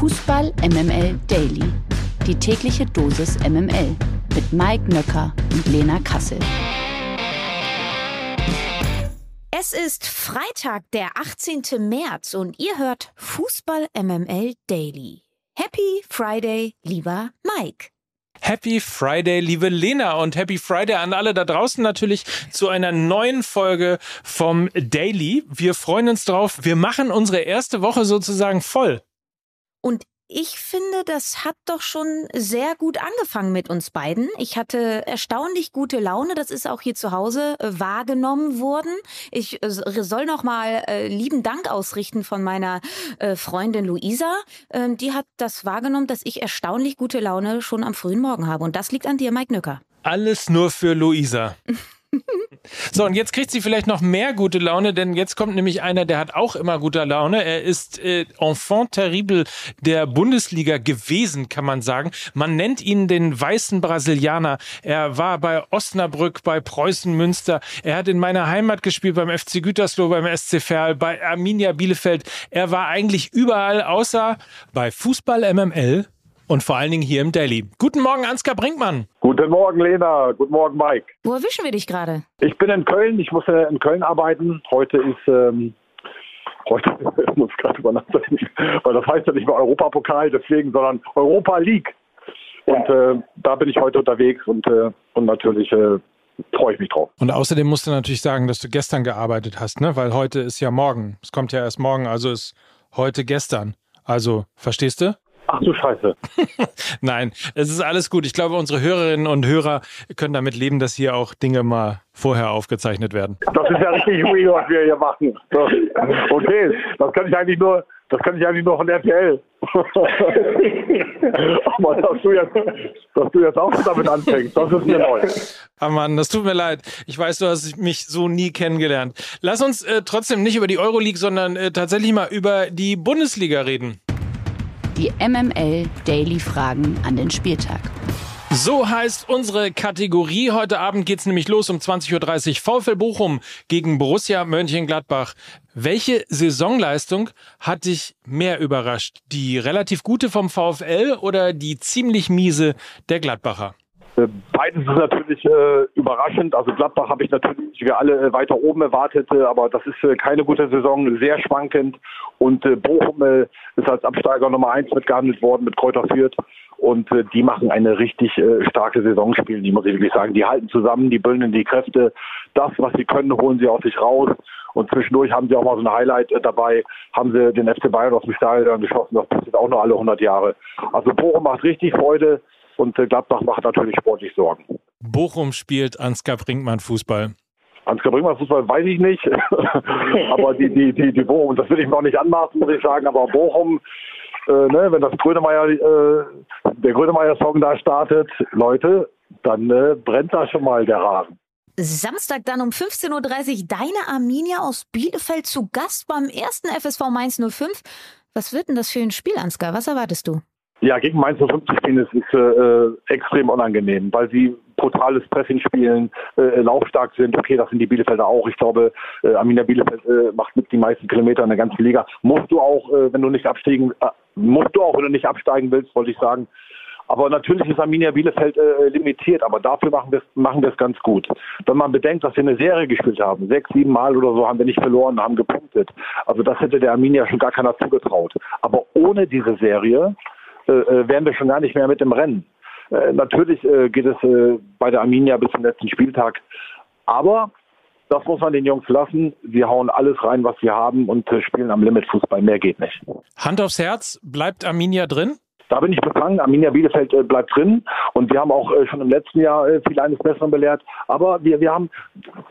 Fußball MML Daily. Die tägliche Dosis MML mit Mike Nöcker und Lena Kassel. Es ist Freitag, der 18. März und ihr hört Fußball MML Daily. Happy Friday, lieber Mike. Happy Friday, liebe Lena und Happy Friday an alle da draußen natürlich zu einer neuen Folge vom Daily. Wir freuen uns drauf. Wir machen unsere erste Woche sozusagen voll. Und ich finde, das hat doch schon sehr gut angefangen mit uns beiden. Ich hatte erstaunlich gute Laune. Das ist auch hier zu Hause äh, wahrgenommen worden. Ich äh, soll noch mal äh, lieben Dank ausrichten von meiner Freundin Luisa. Ähm, die hat das wahrgenommen, dass ich erstaunlich gute Laune schon am frühen Morgen habe. Und das liegt an dir, Mike Nücker. Alles nur für Luisa. So, und jetzt kriegt sie vielleicht noch mehr gute Laune, denn jetzt kommt nämlich einer, der hat auch immer gute Laune. Er ist äh, Enfant terrible der Bundesliga gewesen, kann man sagen. Man nennt ihn den weißen Brasilianer. Er war bei Osnabrück, bei Preußen Münster. Er hat in meiner Heimat gespielt, beim FC Gütersloh, beim SC Verl, bei Arminia Bielefeld. Er war eigentlich überall, außer bei Fußball MML und vor allen Dingen hier im Daily. Guten Morgen, Ansgar Brinkmann. Guten Morgen, Lena. Guten Morgen, Mike. Wo erwischen wir dich gerade? Ich bin in Köln. Ich muss in Köln arbeiten. Heute ist, ähm, heute muss ich gerade über nachdenken, weil das heißt ja nicht mehr Europapokal, deswegen, sondern Europa League. Und äh, da bin ich heute unterwegs und, äh, und natürlich äh, freue ich mich drauf. Und außerdem musst du natürlich sagen, dass du gestern gearbeitet hast, ne? Weil heute ist ja morgen. Es kommt ja erst morgen, also ist heute gestern. Also, verstehst du? Ach du Scheiße. Nein, es ist alles gut. Ich glaube, unsere Hörerinnen und Hörer können damit leben, dass hier auch Dinge mal vorher aufgezeichnet werden. Das ist ja richtig weird, was wir hier machen. Okay, das kann ich eigentlich nur, das kann ich eigentlich nur von RTL. Aber dass du, jetzt, dass du jetzt auch damit anfängst, das ist mir neu. Ah Mann, das tut mir leid. Ich weiß, du hast mich so nie kennengelernt. Lass uns äh, trotzdem nicht über die Euroleague, sondern äh, tatsächlich mal über die Bundesliga reden die MML Daily Fragen an den Spieltag. So heißt unsere Kategorie. Heute Abend geht's nämlich los um 20.30 Uhr. VfL Bochum gegen Borussia Mönchengladbach. Welche Saisonleistung hat dich mehr überrascht? Die relativ gute vom VfL oder die ziemlich miese der Gladbacher? Äh, beides ist natürlich äh, überraschend. Also Gladbach habe ich natürlich wie alle äh, weiter oben erwartet, äh, aber das ist äh, keine gute Saison, sehr schwankend. Und äh, Bochum ist als Absteiger Nummer eins mitgehandelt worden mit Kräuter Fürth. Und die machen eine richtig starke Saison spielen, die muss ich wirklich sagen. Die halten zusammen, die bündeln die Kräfte. Das, was sie können, holen sie aus sich raus. Und zwischendurch haben sie auch mal so ein Highlight dabei, haben sie den FC Bayern aus dem Stadion geschossen. Das passiert auch noch alle 100 Jahre. Also Bochum macht richtig Freude. Und äh, Gladbach macht natürlich sportlich Sorgen. Bochum spielt Ansgar Brinkmann Fußball. Ansgar Brinkmann Fußball weiß ich nicht. aber die, die, die, die Bochum, das will ich mir auch nicht anmaßen, muss ich sagen. Aber Bochum, äh, ne, wenn das Grönemeyer, äh, der Grönemeyer-Song da startet, Leute, dann äh, brennt da schon mal der Rasen. Samstag dann um 15.30 Uhr deine Arminia aus Bielefeld zu Gast beim ersten FSV Mainz 05. Was wird denn das für ein Spiel, Ansgar? Was erwartest du? Ja, gegen Mainz 05 spielen ist, ist äh, extrem unangenehm, weil sie brutales Pressing spielen, äh, laufstark sind. Okay, das sind die Bielefelder auch. Ich glaube, äh, Arminia Bielefeld äh, macht mit die meisten Kilometer in der ganzen Liga. Musst du auch, äh, wenn du nicht absteigen, äh, musst du auch, wenn du nicht absteigen willst, wollte ich sagen. Aber natürlich ist Arminia Bielefeld äh, limitiert, aber dafür machen wir es machen wir es ganz gut. Wenn man bedenkt, dass wir eine Serie gespielt haben, sechs, sieben Mal oder so haben wir nicht verloren, haben gepunktet. Also das hätte der Arminia schon gar keiner zugetraut. Aber ohne diese Serie äh, äh, wären wir schon gar nicht mehr mit im Rennen. Äh, natürlich äh, geht es äh, bei der Arminia bis zum letzten Spieltag. Aber das muss man den Jungs lassen. Sie hauen alles rein, was sie haben und äh, spielen am Limit Fußball. Mehr geht nicht. Hand aufs Herz, bleibt Arminia drin? Da bin ich befangen. Arminia Bielefeld äh, bleibt drin und wir haben auch äh, schon im letzten Jahr äh, viel eines Besseren belehrt. Aber wir, wir, haben,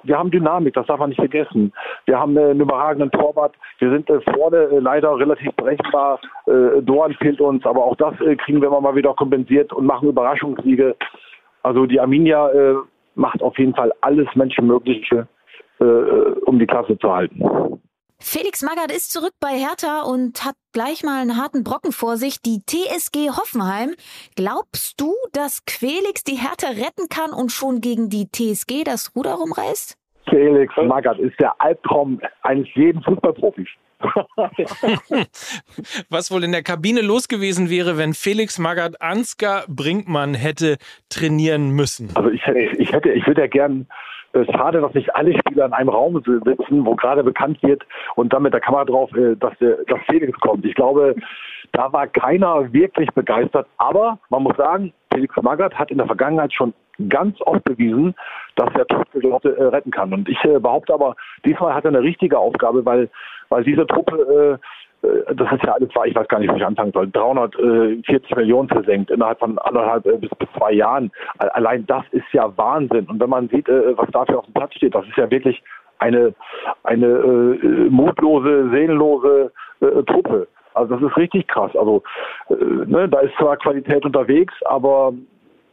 wir haben Dynamik, das darf man nicht vergessen. Wir haben einen überragenden Torwart. Wir sind vorne leider relativ berechenbar. Dorn fehlt uns, aber auch das kriegen wir mal wieder kompensiert und machen Überraschungssiege. Also die Arminia macht auf jeden Fall alles Menschenmögliche, um die Klasse zu halten. Felix Magath ist zurück bei Hertha und hat gleich mal einen harten Brocken vor sich, die TSG Hoffenheim. Glaubst du, dass Quelix die Hertha retten kann und schon gegen die TSG das Ruder rumreißt? Felix Magath ist der Albtraum eines jeden Fußballprofis. Was wohl in der Kabine los gewesen wäre, wenn Felix Magath Ansgar Brinkmann hätte trainieren müssen? Also ich, ich hätte, ich würde ja gern äh, schade, dass nicht alle Spieler in einem Raum sitzen, wo gerade bekannt wird und dann mit der Kamera drauf, äh, dass, dass Felix kommt. Ich glaube, da war keiner wirklich begeistert. Aber man muss sagen, Felix Magath hat in der Vergangenheit schon ganz oft bewiesen, dass er Topgeglaubte äh, retten kann. Und ich äh, behaupte aber, diesmal hat er eine richtige Aufgabe, weil, weil diese Truppe, äh das ist ja alles, ich weiß gar nicht, wo ich anfangen soll, 340 Millionen versenkt innerhalb von anderthalb äh, bis, zwei Jahren. Allein das ist ja Wahnsinn. Und wenn man sieht, äh, was dafür auf dem Platz steht, das ist ja wirklich eine, eine äh, mutlose, seelenlose äh, Truppe. Also das ist richtig krass. Also äh, ne, da ist zwar Qualität unterwegs, aber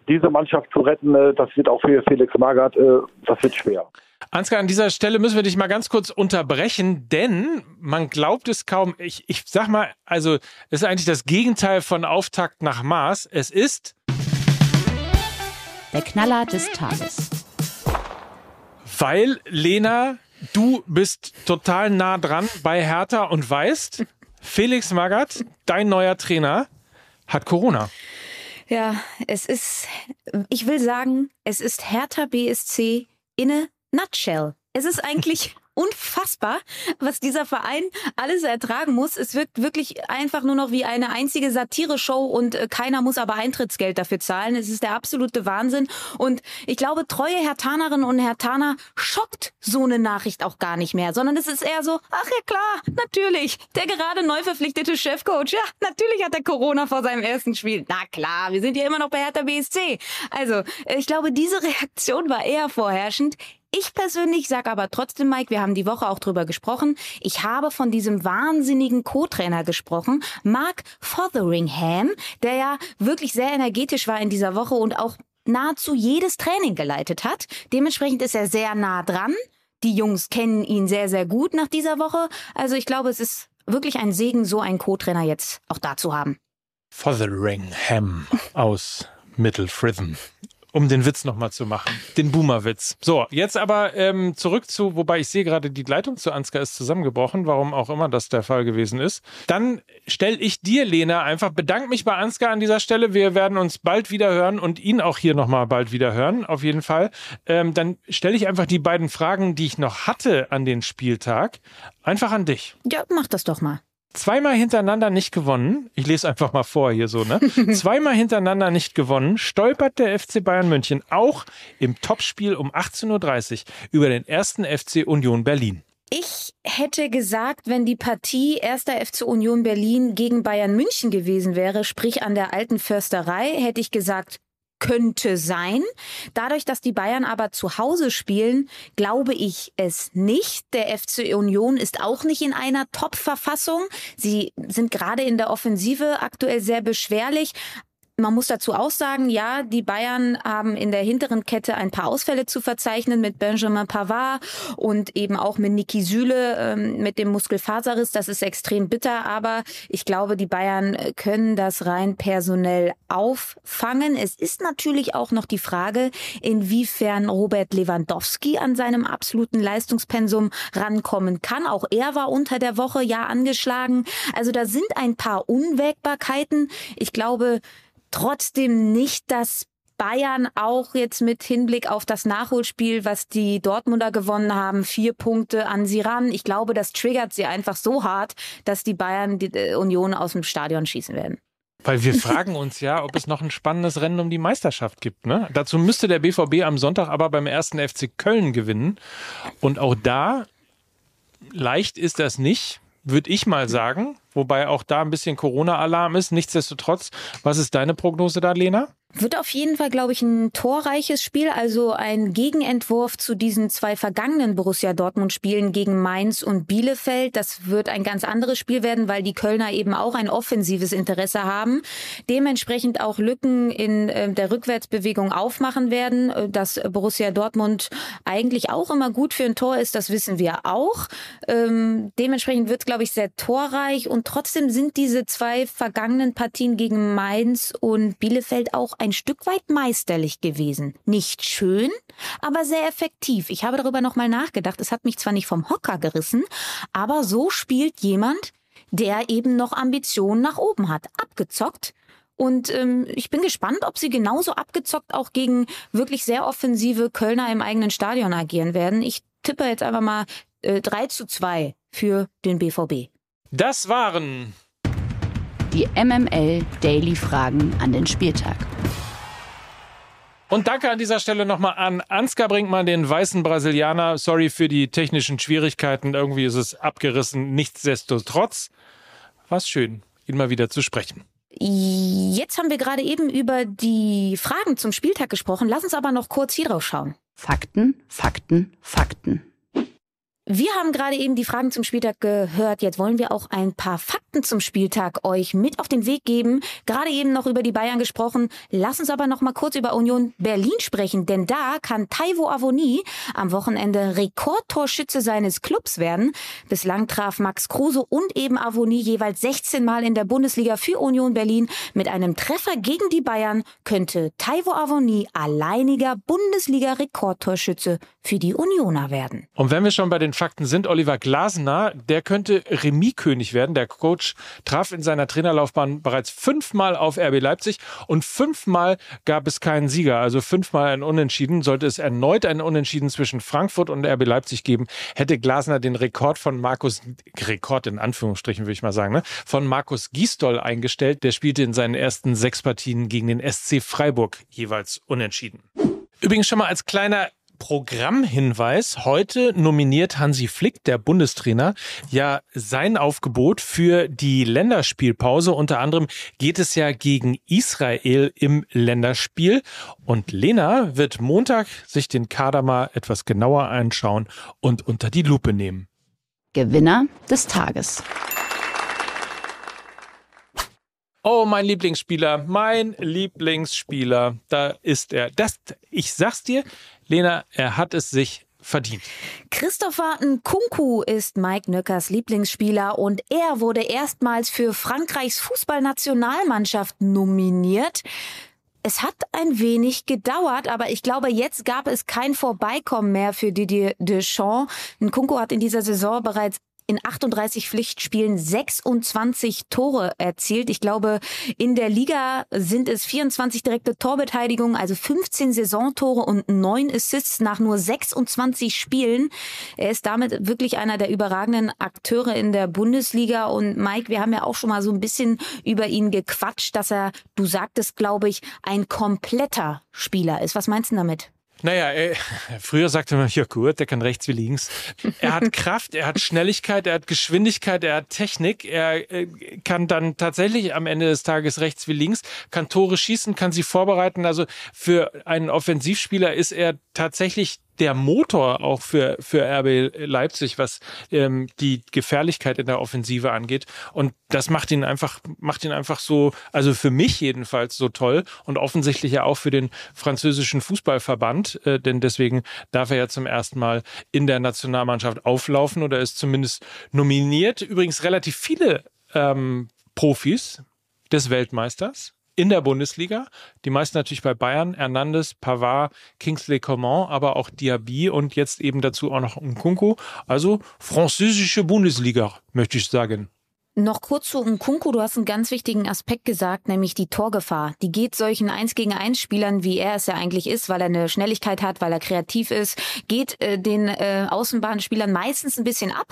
diese Mannschaft zu retten, äh, das wird auch für Felix Magath, äh, das wird schwer. Ansgar, an dieser Stelle müssen wir dich mal ganz kurz unterbrechen, denn man glaubt es kaum. Ich, ich sag mal, also es ist eigentlich das Gegenteil von Auftakt nach Mars. Es ist der Knaller des Tages. Weil, Lena, du bist total nah dran bei Hertha und weißt, Felix Magath, dein neuer Trainer, hat Corona. Ja, es ist, ich will sagen, es ist Hertha BSC in a nutshell. Es ist eigentlich unfassbar, was dieser Verein alles ertragen muss. Es wirkt wirklich einfach nur noch wie eine einzige Satire-Show und äh, keiner muss aber Eintrittsgeld dafür zahlen. Es ist der absolute Wahnsinn. Und ich glaube, treue Hertanerinnen und Hertaner schockt so eine Nachricht auch gar nicht mehr, sondern es ist eher so, ach ja klar, natürlich, der gerade neu verpflichtete Chefcoach, ja, natürlich hat er Corona vor seinem ersten Spiel. Na klar, wir sind ja immer noch bei Hertha BSC. Also, ich glaube, diese Reaktion war eher vorherrschend. Ich persönlich sage aber trotzdem, Mike, wir haben die Woche auch drüber gesprochen. Ich habe von diesem wahnsinnigen Co-Trainer gesprochen, Mark Fotheringham, der ja wirklich sehr energetisch war in dieser Woche und auch nahezu jedes Training geleitet hat. Dementsprechend ist er sehr nah dran. Die Jungs kennen ihn sehr, sehr gut nach dieser Woche. Also ich glaube, es ist wirklich ein Segen, so einen Co-Trainer jetzt auch da zu haben. Fotheringham aus Middle Fritham um den Witz nochmal zu machen. Den Boomer-Witz. So, jetzt aber ähm, zurück zu, wobei ich sehe gerade, die Leitung zu Ansgar ist zusammengebrochen, warum auch immer das der Fall gewesen ist. Dann stelle ich dir, Lena, einfach, bedanke mich bei Ansgar an dieser Stelle. Wir werden uns bald wieder hören und ihn auch hier nochmal bald wieder hören, auf jeden Fall. Ähm, dann stelle ich einfach die beiden Fragen, die ich noch hatte an den Spieltag, einfach an dich. Ja, mach das doch mal zweimal hintereinander nicht gewonnen. Ich lese einfach mal vor hier so, ne? zweimal hintereinander nicht gewonnen, stolpert der FC Bayern München auch im Topspiel um 18.30 Uhr über den ersten FC Union Berlin. Ich hätte gesagt, wenn die Partie erster FC Union Berlin gegen Bayern München gewesen wäre, sprich an der alten Försterei, hätte ich gesagt könnte sein. Dadurch, dass die Bayern aber zu Hause spielen, glaube ich es nicht. Der FC Union ist auch nicht in einer Top-Verfassung. Sie sind gerade in der Offensive aktuell sehr beschwerlich. Man muss dazu auch sagen, ja, die Bayern haben in der hinteren Kette ein paar Ausfälle zu verzeichnen mit Benjamin Pavard und eben auch mit Niki Süle ähm, mit dem Muskelfaserriss. Das ist extrem bitter, aber ich glaube, die Bayern können das rein personell auffangen. Es ist natürlich auch noch die Frage, inwiefern Robert Lewandowski an seinem absoluten Leistungspensum rankommen kann. Auch er war unter der Woche ja angeschlagen. Also da sind ein paar Unwägbarkeiten. Ich glaube, trotzdem nicht, dass Bayern auch jetzt mit Hinblick auf das Nachholspiel, was die Dortmunder gewonnen haben, vier Punkte an sie ran. Ich glaube, das triggert sie einfach so hart, dass die Bayern die äh, Union aus dem Stadion schießen werden. Weil wir fragen uns ja, ob es noch ein spannendes Rennen um die Meisterschaft gibt. Ne? Dazu müsste der BVB am Sonntag aber beim ersten FC Köln gewinnen. Und auch da, leicht ist das nicht würde ich mal sagen. Wobei auch da ein bisschen Corona-Alarm ist. Nichtsdestotrotz, was ist deine Prognose da, Lena? Wird auf jeden Fall, glaube ich, ein torreiches Spiel, also ein Gegenentwurf zu diesen zwei vergangenen Borussia Dortmund-Spielen gegen Mainz und Bielefeld. Das wird ein ganz anderes Spiel werden, weil die Kölner eben auch ein offensives Interesse haben. Dementsprechend auch Lücken in äh, der Rückwärtsbewegung aufmachen werden. Äh, dass Borussia Dortmund eigentlich auch immer gut für ein Tor ist, das wissen wir auch. Ähm, dementsprechend wird es, glaube ich, sehr torreich und trotzdem sind diese zwei vergangenen Partien gegen Mainz und Bielefeld auch ein ein Stück weit meisterlich gewesen. Nicht schön, aber sehr effektiv. Ich habe darüber nochmal nachgedacht. Es hat mich zwar nicht vom Hocker gerissen, aber so spielt jemand, der eben noch Ambitionen nach oben hat. Abgezockt. Und ähm, ich bin gespannt, ob sie genauso abgezockt auch gegen wirklich sehr offensive Kölner im eigenen Stadion agieren werden. Ich tippe jetzt einfach mal äh, 3 zu 2 für den BVB. Das waren die MML Daily Fragen an den Spieltag. Und danke an dieser Stelle nochmal an Ansgar Brinkmann, den weißen Brasilianer. Sorry für die technischen Schwierigkeiten. Irgendwie ist es abgerissen. Nichtsdestotrotz war es schön, ihn mal wieder zu sprechen. Jetzt haben wir gerade eben über die Fragen zum Spieltag gesprochen. Lass uns aber noch kurz hier drauf schauen. Fakten, Fakten, Fakten. Wir haben gerade eben die Fragen zum Spieltag gehört. Jetzt wollen wir auch ein paar Fakten zum Spieltag euch mit auf den Weg geben. Gerade eben noch über die Bayern gesprochen. Lass uns aber noch mal kurz über Union Berlin sprechen, denn da kann Taiwo Avoni am Wochenende Rekordtorschütze seines Clubs werden. Bislang traf Max Kruse und eben Avoni jeweils 16 Mal in der Bundesliga für Union Berlin. Mit einem Treffer gegen die Bayern könnte Taiwo Avoni alleiniger Bundesliga-Rekordtorschütze für die Unioner werden. Und wenn wir schon bei den Fakten sind, Oliver Glasner, der könnte Remis-König werden. Der Coach traf in seiner Trainerlaufbahn bereits fünfmal auf RB Leipzig und fünfmal gab es keinen Sieger. Also fünfmal ein Unentschieden. Sollte es erneut ein Unentschieden zwischen Frankfurt und RB Leipzig geben, hätte Glasner den Rekord von Markus, Rekord in Anführungsstrichen würde ich mal sagen, ne, von Markus Gisdol eingestellt. Der spielte in seinen ersten sechs Partien gegen den SC Freiburg jeweils unentschieden. Übrigens schon mal als kleiner Programmhinweis. Heute nominiert Hansi Flick, der Bundestrainer, ja sein Aufgebot für die Länderspielpause. Unter anderem geht es ja gegen Israel im Länderspiel. Und Lena wird Montag sich den Kader mal etwas genauer anschauen und unter die Lupe nehmen. Gewinner des Tages. Oh, mein Lieblingsspieler, mein Lieblingsspieler, da ist er. Das, ich sag's dir, Lena, er hat es sich verdient. Christopher Nkunku ist Mike Nöckers Lieblingsspieler und er wurde erstmals für Frankreichs Fußballnationalmannschaft nominiert. Es hat ein wenig gedauert, aber ich glaube, jetzt gab es kein Vorbeikommen mehr für Didier Deschamps. Nkunku hat in dieser Saison bereits in 38 Pflichtspielen 26 Tore erzielt. Ich glaube, in der Liga sind es 24 direkte Torbeteiligungen, also 15 Saisontore und 9 Assists nach nur 26 Spielen. Er ist damit wirklich einer der überragenden Akteure in der Bundesliga. Und Mike, wir haben ja auch schon mal so ein bisschen über ihn gequatscht, dass er, du sagtest, glaube ich, ein kompletter Spieler ist. Was meinst du damit? Naja, äh, früher sagte man, ja gut, der kann rechts wie links. Er hat Kraft, er hat Schnelligkeit, er hat Geschwindigkeit, er hat Technik. Er äh, kann dann tatsächlich am Ende des Tages rechts wie links, kann Tore schießen, kann sie vorbereiten. Also für einen Offensivspieler ist er tatsächlich der Motor auch für, für RB Leipzig, was ähm, die Gefährlichkeit in der Offensive angeht. Und das macht ihn einfach, macht ihn einfach so, also für mich jedenfalls so toll und offensichtlich ja auch für den französischen Fußballverband, äh, denn deswegen darf er ja zum ersten Mal in der Nationalmannschaft auflaufen oder ist zumindest nominiert. Übrigens relativ viele ähm, Profis des Weltmeisters in der Bundesliga. Die meisten natürlich bei Bayern, Hernandez, Pavard, Kingsley Coman, aber auch Diaby und jetzt eben dazu auch noch Nkunku. Also französische Bundesliga, möchte ich sagen. Noch kurz zu Nkunku, du hast einen ganz wichtigen Aspekt gesagt, nämlich die Torgefahr. Die geht solchen 1 gegen 1 Spielern, wie er es ja eigentlich ist, weil er eine Schnelligkeit hat, weil er kreativ ist, geht äh, den äh, Außenbahnspielern meistens ein bisschen ab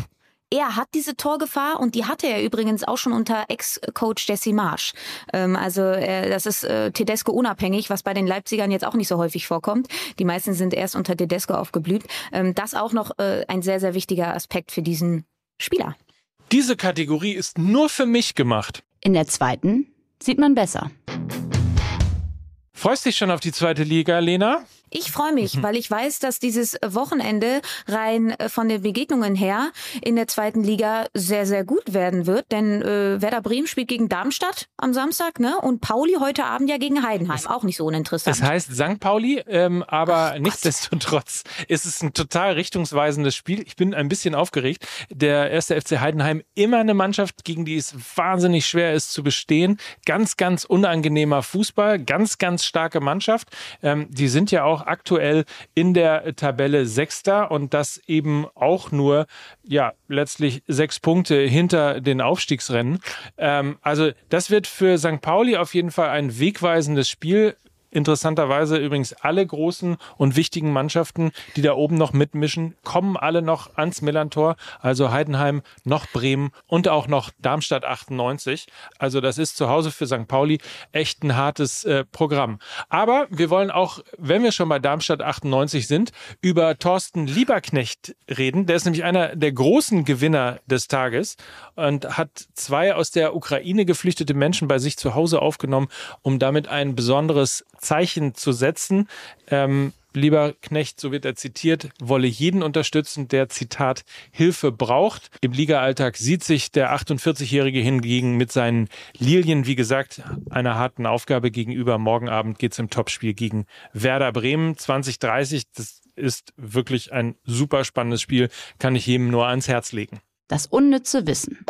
er hat diese Torgefahr und die hatte er übrigens auch schon unter Ex-Coach Jesse Marsch. Ähm, also äh, das ist äh, Tedesco unabhängig, was bei den Leipzigern jetzt auch nicht so häufig vorkommt. Die meisten sind erst unter Tedesco aufgeblüht. Ähm, das auch noch äh, ein sehr, sehr wichtiger Aspekt für diesen Spieler. Diese Kategorie ist nur für mich gemacht. In der zweiten sieht man besser. Freust dich schon auf die zweite Liga, Lena? Ich freue mich, mhm. weil ich weiß, dass dieses Wochenende rein äh, von den Begegnungen her in der zweiten Liga sehr, sehr gut werden wird. Denn äh, Werder Bremen spielt gegen Darmstadt am Samstag, ne? Und Pauli heute Abend ja gegen Heidenheim. auch nicht so uninteressant. Das heißt St. Pauli, ähm, aber Ach, nichtsdestotrotz ist es ein total richtungsweisendes Spiel. Ich bin ein bisschen aufgeregt. Der erste FC Heidenheim immer eine Mannschaft, gegen die es wahnsinnig schwer ist zu bestehen. Ganz, ganz unangenehmer Fußball, ganz, ganz starke Mannschaft. Ähm, die sind ja auch aktuell in der Tabelle Sechster und das eben auch nur, ja, letztlich sechs Punkte hinter den Aufstiegsrennen. Ähm, also das wird für St. Pauli auf jeden Fall ein wegweisendes Spiel. Interessanterweise übrigens alle großen und wichtigen Mannschaften, die da oben noch mitmischen, kommen alle noch ans Millantor. Also Heidenheim, noch Bremen und auch noch Darmstadt 98. Also das ist zu Hause für St. Pauli echt ein hartes äh, Programm. Aber wir wollen auch, wenn wir schon bei Darmstadt 98 sind, über Thorsten Lieberknecht reden. Der ist nämlich einer der großen Gewinner des Tages und hat zwei aus der Ukraine geflüchtete Menschen bei sich zu Hause aufgenommen, um damit ein besonderes Zeichen zu setzen. Ähm, Lieber Knecht, so wird er zitiert, wolle jeden unterstützen, der Zitat Hilfe braucht. Im Ligaalltag sieht sich der 48-Jährige hingegen mit seinen Lilien, wie gesagt, einer harten Aufgabe gegenüber. Morgen Abend geht es im Topspiel gegen Werder Bremen 2030. Das ist wirklich ein super spannendes Spiel, kann ich jedem nur ans Herz legen. Das unnütze Wissen.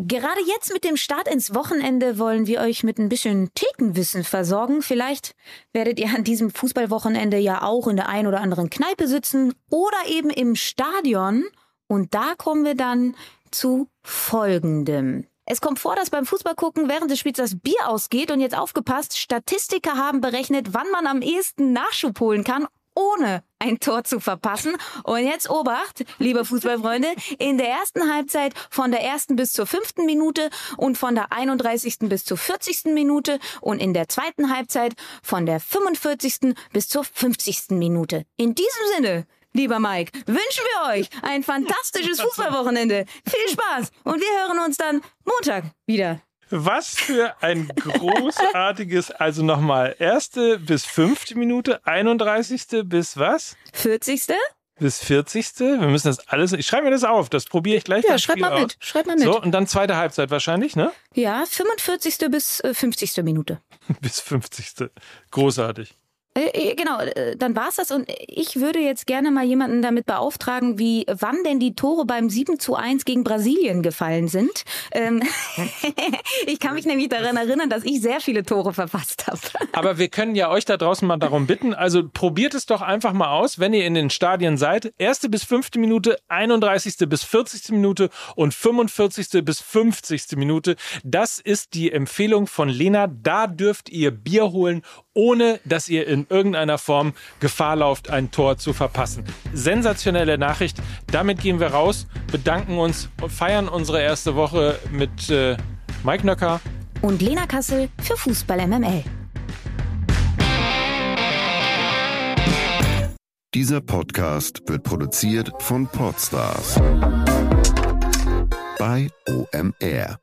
Gerade jetzt mit dem Start ins Wochenende wollen wir euch mit ein bisschen Thekenwissen versorgen. Vielleicht werdet ihr an diesem Fußballwochenende ja auch in der ein oder anderen Kneipe sitzen oder eben im Stadion. Und da kommen wir dann zu Folgendem. Es kommt vor, dass beim Fußballgucken während des Spiels das Bier ausgeht und jetzt aufgepasst, Statistiker haben berechnet, wann man am ehesten Nachschub holen kann, ohne ein Tor zu verpassen. Und jetzt Obacht, liebe Fußballfreunde, in der ersten Halbzeit von der ersten bis zur fünften Minute und von der 31. bis zur 40. Minute und in der zweiten Halbzeit von der 45. bis zur 50. Minute. In diesem Sinne, lieber Mike, wünschen wir euch ein fantastisches Fußballwochenende. Viel Spaß und wir hören uns dann Montag wieder. Was für ein großartiges, also nochmal, erste bis fünfte Minute, 31. bis was? 40. Bis 40. Wir müssen das alles, ich schreibe mir das auf, das probiere ich gleich. Ja, schreib mal mit, schreib mal mit. So, und dann zweite Halbzeit wahrscheinlich, ne? Ja, 45. bis 50. Äh, Minute. bis 50. Großartig. Äh, äh, genau, äh, dann war's das. Und ich würde jetzt gerne mal jemanden damit beauftragen, wie wann denn die Tore beim 7 zu 1 gegen Brasilien gefallen sind. Ähm ich kann mich nämlich daran erinnern, dass ich sehr viele Tore verfasst habe. Aber wir können ja euch da draußen mal darum bitten. Also probiert es doch einfach mal aus, wenn ihr in den Stadien seid. Erste bis fünfte Minute, 31. bis 40. Minute und 45. bis 50. Minute. Das ist die Empfehlung von Lena. Da dürft ihr Bier holen, ohne dass ihr in irgendeiner Form Gefahr lauft, ein Tor zu verpassen. Sensationelle Nachricht. Damit gehen wir raus, bedanken uns und feiern unsere erste Woche mit äh, Mike Nöcker und Lena Kassel für Fußball MML. Dieser Podcast wird produziert von Podstars bei OMR.